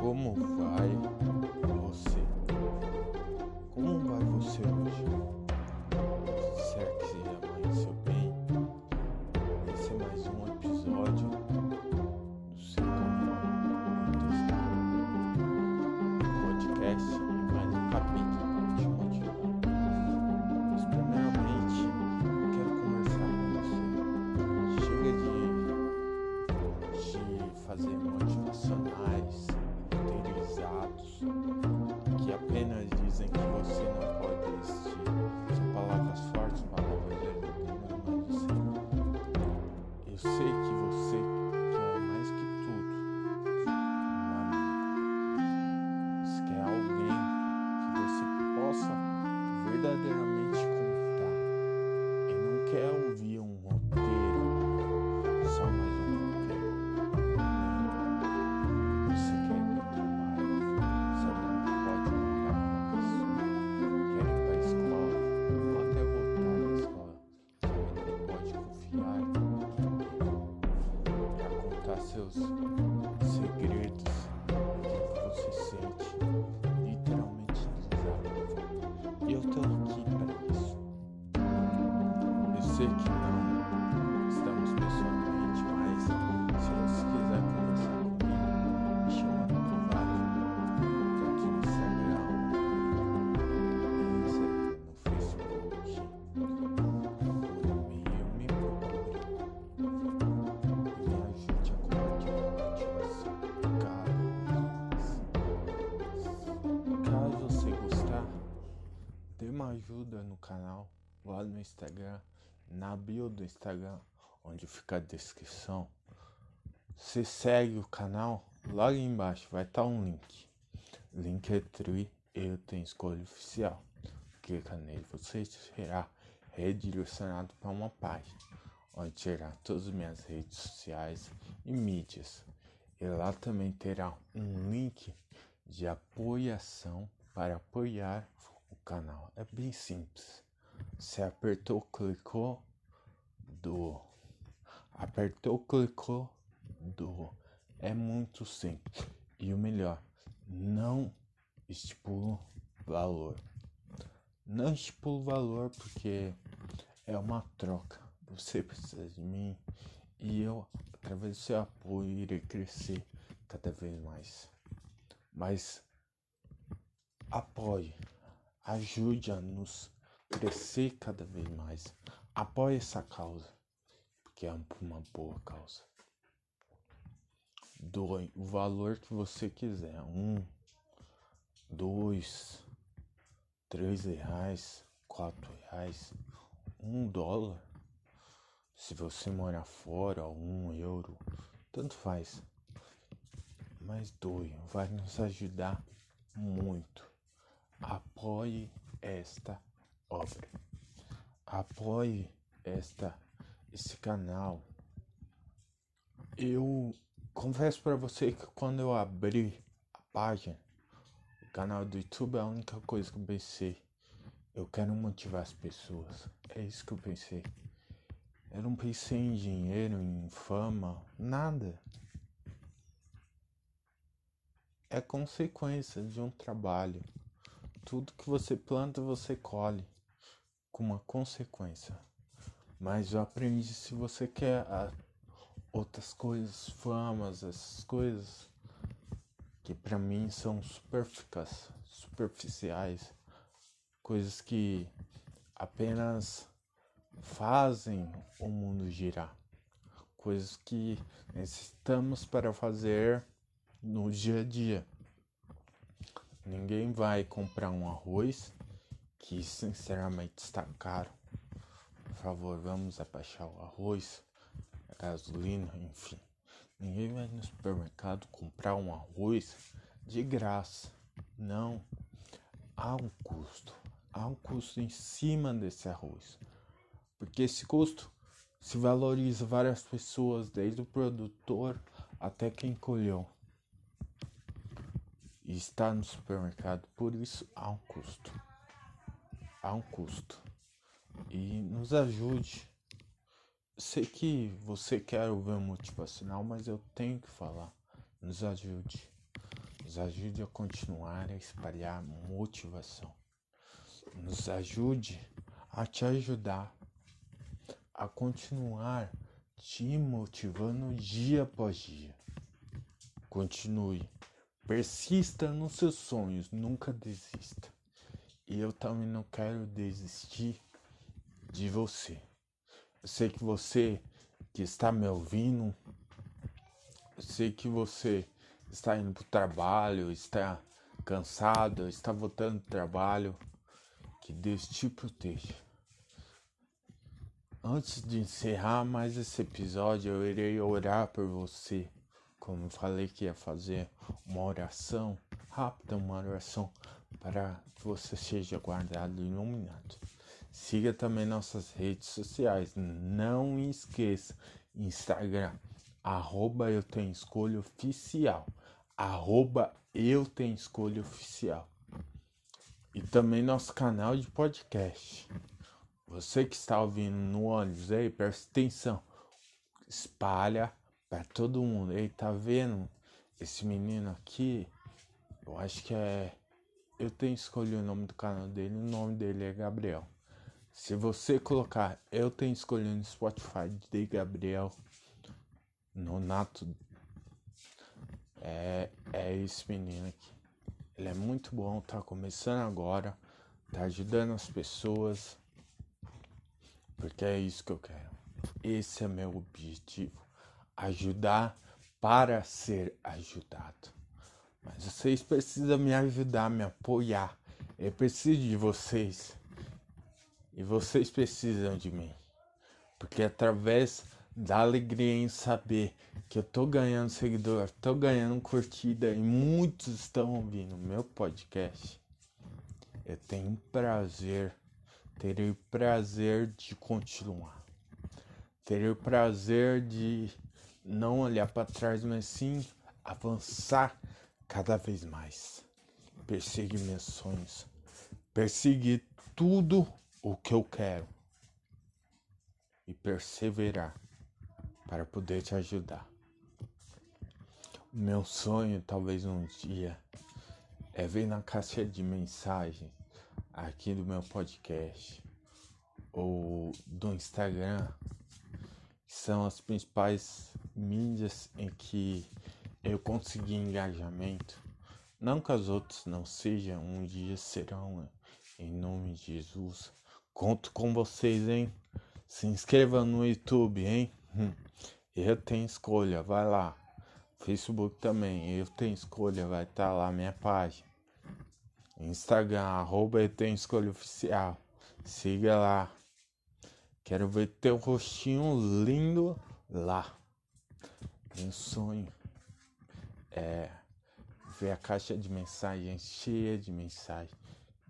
Como vai você? Como vai você hoje? Sei que não estamos pessoalmente, mas se você quiser conversar comigo, me chama no privado, tanto no Instagram, no Facebook, e-mail, me procure e me ajude a cada vez mais. Caso você gostar, dê uma ajuda no canal, lá no Instagram, na bio do Instagram, onde fica a descrição. Você segue o canal, logo embaixo vai estar um link. Link é tri, eu tenho escolha oficial. Clica nele, você será redirecionado para uma página onde terá todas as minhas redes sociais e mídias. E lá também terá um link de apoiação para apoiar o canal. É bem simples. Você apertou, clicou do apertou, clicou do é muito simples. E o melhor, não estipulo valor. Não estipulo valor porque é uma troca. Você precisa de mim e eu, através do seu apoio, irei crescer cada vez mais. Mas apoie, ajude a nos crescer cada vez mais. Apoie essa causa, porque é uma boa causa. Doe o valor que você quiser. Um, dois, três reais, quatro reais, um dólar. Se você morar fora, um euro, tanto faz. Mas doe, vai nos ajudar muito. Apoie esta obra. Apoie esta esse canal. Eu confesso para você que quando eu abri a página, o canal do YouTube, a única coisa que eu pensei, eu quero motivar as pessoas. É isso que eu pensei. Eu não pensei em dinheiro, em fama, nada. É consequência de um trabalho. Tudo que você planta, você colhe com uma consequência. Mas eu aprendi se você quer a, outras coisas, famas, essas coisas que para mim são superficas, superficiais, coisas que apenas fazem o mundo girar, coisas que necessitamos para fazer no dia a dia. Ninguém vai comprar um arroz que sinceramente está caro. Por favor, vamos abaixar o arroz, a gasolina, enfim. Ninguém vai no supermercado comprar um arroz de graça. Não. Há um custo. Há um custo em cima desse arroz. Porque esse custo se valoriza várias pessoas, desde o produtor até quem colheu. E está no supermercado, por isso há um custo. Há um custo. E nos ajude. Sei que você quer ouvir um motivacional, mas eu tenho que falar. Nos ajude. Nos ajude a continuar a espalhar motivação. Nos ajude a te ajudar a continuar te motivando dia após dia. Continue, persista nos seus sonhos, nunca desista. E eu também não quero desistir de você. Eu sei que você que está me ouvindo, eu sei que você está indo para o trabalho, está cansado, está voltando do trabalho. Que Deus te proteja. Antes de encerrar mais esse episódio, eu irei orar por você. Como eu falei que ia fazer uma oração rápida, uma oração para que você seja guardado e iluminado. Siga também nossas redes sociais. Não esqueça, Instagram, arroba eu tenho escolha oficial. Arroba eu tenho escolha oficial. E também nosso canal de podcast. Você que está ouvindo no ônibus aí, presta atenção. Espalha para todo mundo. Ei, tá vendo esse menino aqui? Eu acho que é. Eu tenho escolhido o nome do canal dele. O nome dele é Gabriel. Se você colocar Eu tenho escolhido no Spotify de Gabriel Nonato, é, é esse menino aqui. Ele é muito bom, tá começando agora, tá ajudando as pessoas porque é isso que eu quero. Esse é meu objetivo: ajudar para ser ajudado. Mas vocês precisam me ajudar, me apoiar. Eu preciso de vocês. E vocês precisam de mim. Porque através da alegria em saber que eu tô ganhando seguidor, tô ganhando curtida e muitos estão ouvindo meu podcast, eu tenho prazer Terei o prazer de continuar. Terei o prazer de não olhar para trás, mas sim avançar cada vez mais. Perseguir meus sonhos. Perseguir tudo o que eu quero. E perseverar para poder te ajudar. O meu sonho, talvez um dia, é ver na caixa de mensagem aqui do meu podcast ou do Instagram, que são as principais mídias em que eu consegui engajamento. Não que as outras não sejam, um dia serão, em nome de Jesus. Conto com vocês, hein? Se inscreva no YouTube, hein? Hum. Eu tenho escolha, vai lá. Facebook também, eu tenho escolha, vai estar tá lá minha página. Instagram, arroba escolha oficial. Siga lá. Quero ver teu rostinho lindo lá. Meu sonho é ver a caixa de mensagens cheia de mensagem.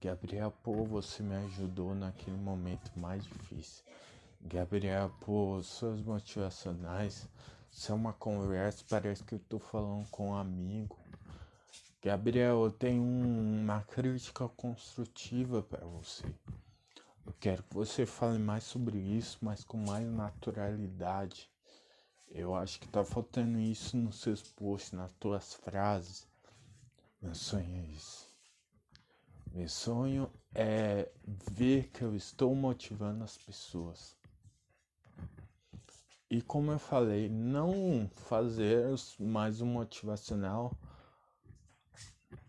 Gabriel, pô, você me ajudou naquele momento mais difícil. Gabriel, pô, suas motivacionais são uma conversa, parece que eu tô falando com um amigo. Gabriel, eu tenho uma crítica construtiva para você. Eu quero que você fale mais sobre isso, mas com mais naturalidade. Eu acho que tá faltando isso nos seus posts, nas tuas frases. Meu sonho é isso. Meu sonho é ver que eu estou motivando as pessoas. E como eu falei, não fazer mais um motivacional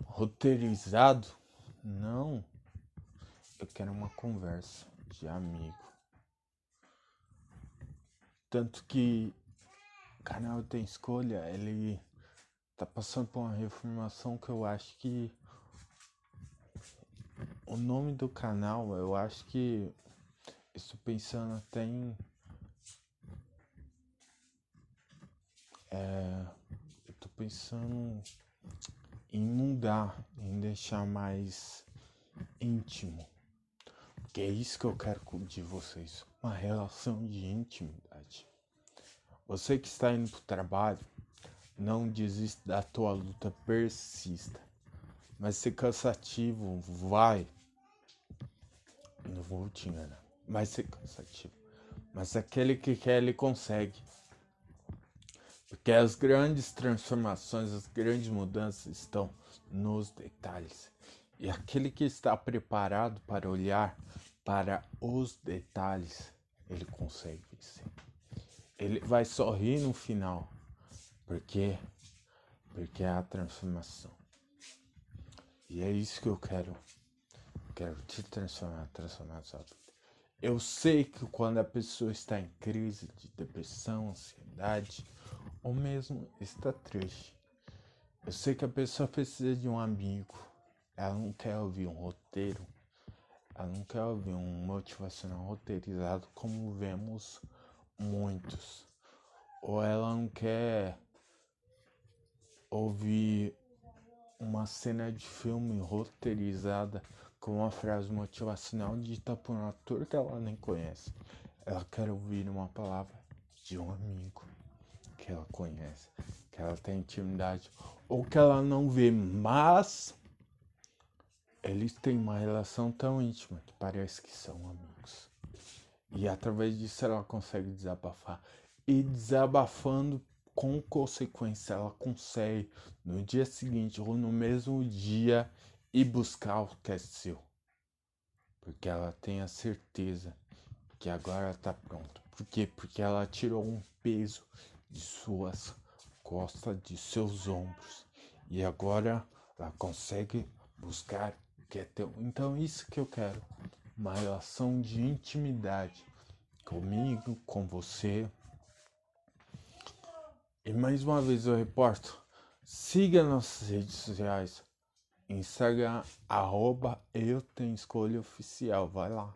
roteirizado. Não. Eu quero uma conversa de amigo. Tanto que o canal tem escolha, ele tá passando por uma reformação que eu acho que o nome do canal, eu acho que estou pensando até em é, eu tô pensando em mudar, em deixar mais íntimo. Que é isso que eu quero de vocês, uma relação de intimidade. Você que está indo para o trabalho, não desista da tua luta, persista. Vai ser cansativo, vai. Não vou te enganar. Vai ser cansativo. Mas aquele que quer, ele consegue. Porque as grandes transformações, as grandes mudanças estão nos detalhes. E aquele que está preparado para olhar para os detalhes, ele consegue vencer. Ele vai sorrir no final, porque porque é a transformação. E é isso que eu quero. Quero te transformar, transformar a sua vida. Eu sei que quando a pessoa está em crise de depressão, ansiedade, ou mesmo está triste, eu sei que a pessoa precisa de um amigo. Ela não quer ouvir um roteiro. Ela não quer ouvir um motivacional roteirizado como vemos muitos. Ou ela não quer ouvir uma cena de filme roteirizada com uma frase motivacional dita por um ator que ela nem conhece. Ela quer ouvir uma palavra de um amigo que ela conhece, que ela tem intimidade ou que ela não vê, mas eles têm uma relação tão íntima que parece que são amigos. E através disso ela consegue desabafar. E desabafando com consequência, ela consegue no dia seguinte ou no mesmo dia e buscar o que é seu. Porque ela tem a certeza que agora está pronta. Por quê? Porque ela tirou um peso de suas costas, de seus ombros. E agora ela consegue buscar o que é teu. Então isso que eu quero. Uma relação de intimidade comigo, com você. E mais uma vez eu reporto. Siga nossas redes sociais Instagram, arroba eu tenho escolha oficial, vai lá.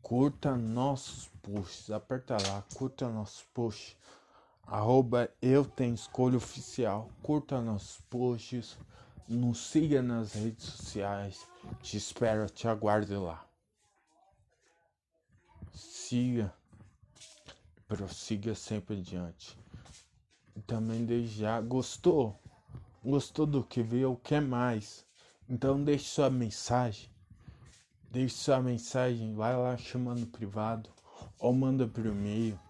Curta nossos posts, aperta lá, curta nossos posts, arroba eu tenho escolha oficial, curta nossos posts, nos siga nas redes sociais, te espero, te aguardo lá. Siga, prossiga sempre adiante. Também já, gostou? Gostou do que viu? Quer mais? Então deixe sua mensagem. Deixe sua mensagem. Vai lá chamando privado. Ou manda por e-mail.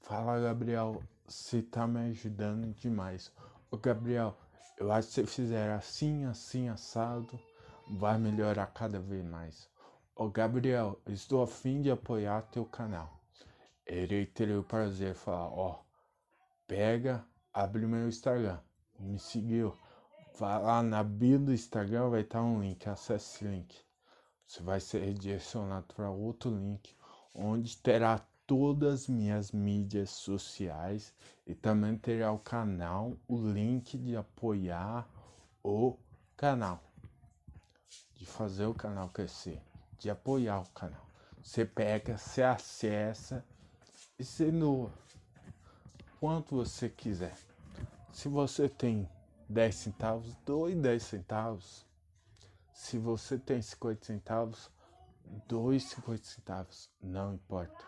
Fala, Gabriel. Você tá me ajudando demais. Ô, Gabriel, eu acho que se fizer assim, assim, assado, vai melhorar cada vez mais. Ô, Gabriel, estou a fim de apoiar teu canal. Irei ter o prazer de falar, ó, pega, abre meu Instagram me seguiu, vai lá na bio do Instagram, vai estar um link, acesse esse link. Você vai ser redirecionado para outro link, onde terá todas as minhas mídias sociais e também terá o canal, o link de apoiar o canal, de fazer o canal crescer, de apoiar o canal. Você pega, você acessa e você doa quanto você quiser. Se você tem 10 centavos, doe 10 centavos. Se você tem 50 centavos, doe 50 centavos. Não importa.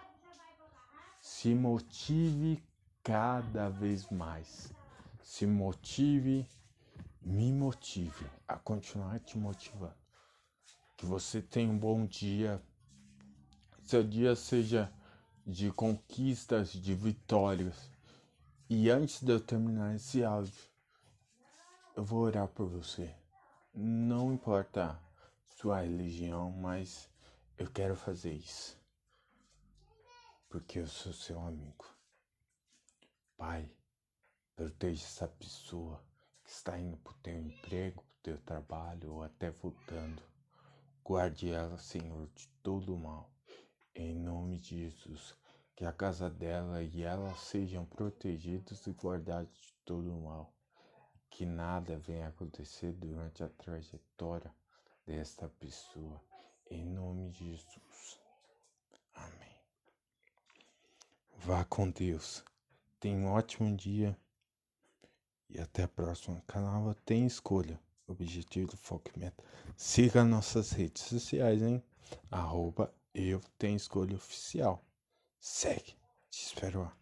Se motive cada vez mais. Se motive, me motive a continuar te motivando. Que você tenha um bom dia. Seu dia seja de conquistas, de vitórias e antes de eu terminar esse áudio, eu vou orar por você. Não importa sua religião, mas eu quero fazer isso. Porque eu sou seu amigo. Pai, proteja essa pessoa que está indo para o teu emprego, para o teu trabalho ou até voltando. Guarde ela, Senhor, de todo mal. Em nome de Jesus que a casa dela e ela sejam protegidos e guardados de todo o mal, que nada venha acontecer durante a trajetória desta pessoa, em nome de Jesus. Amém. Vá com Deus. Tenha um ótimo dia e até a próxima. Canal tem escolha. Objetivo, foco e meta. Siga nossas redes sociais, hein? Arroba eu tenho escolha oficial. Segue. Te espero lá.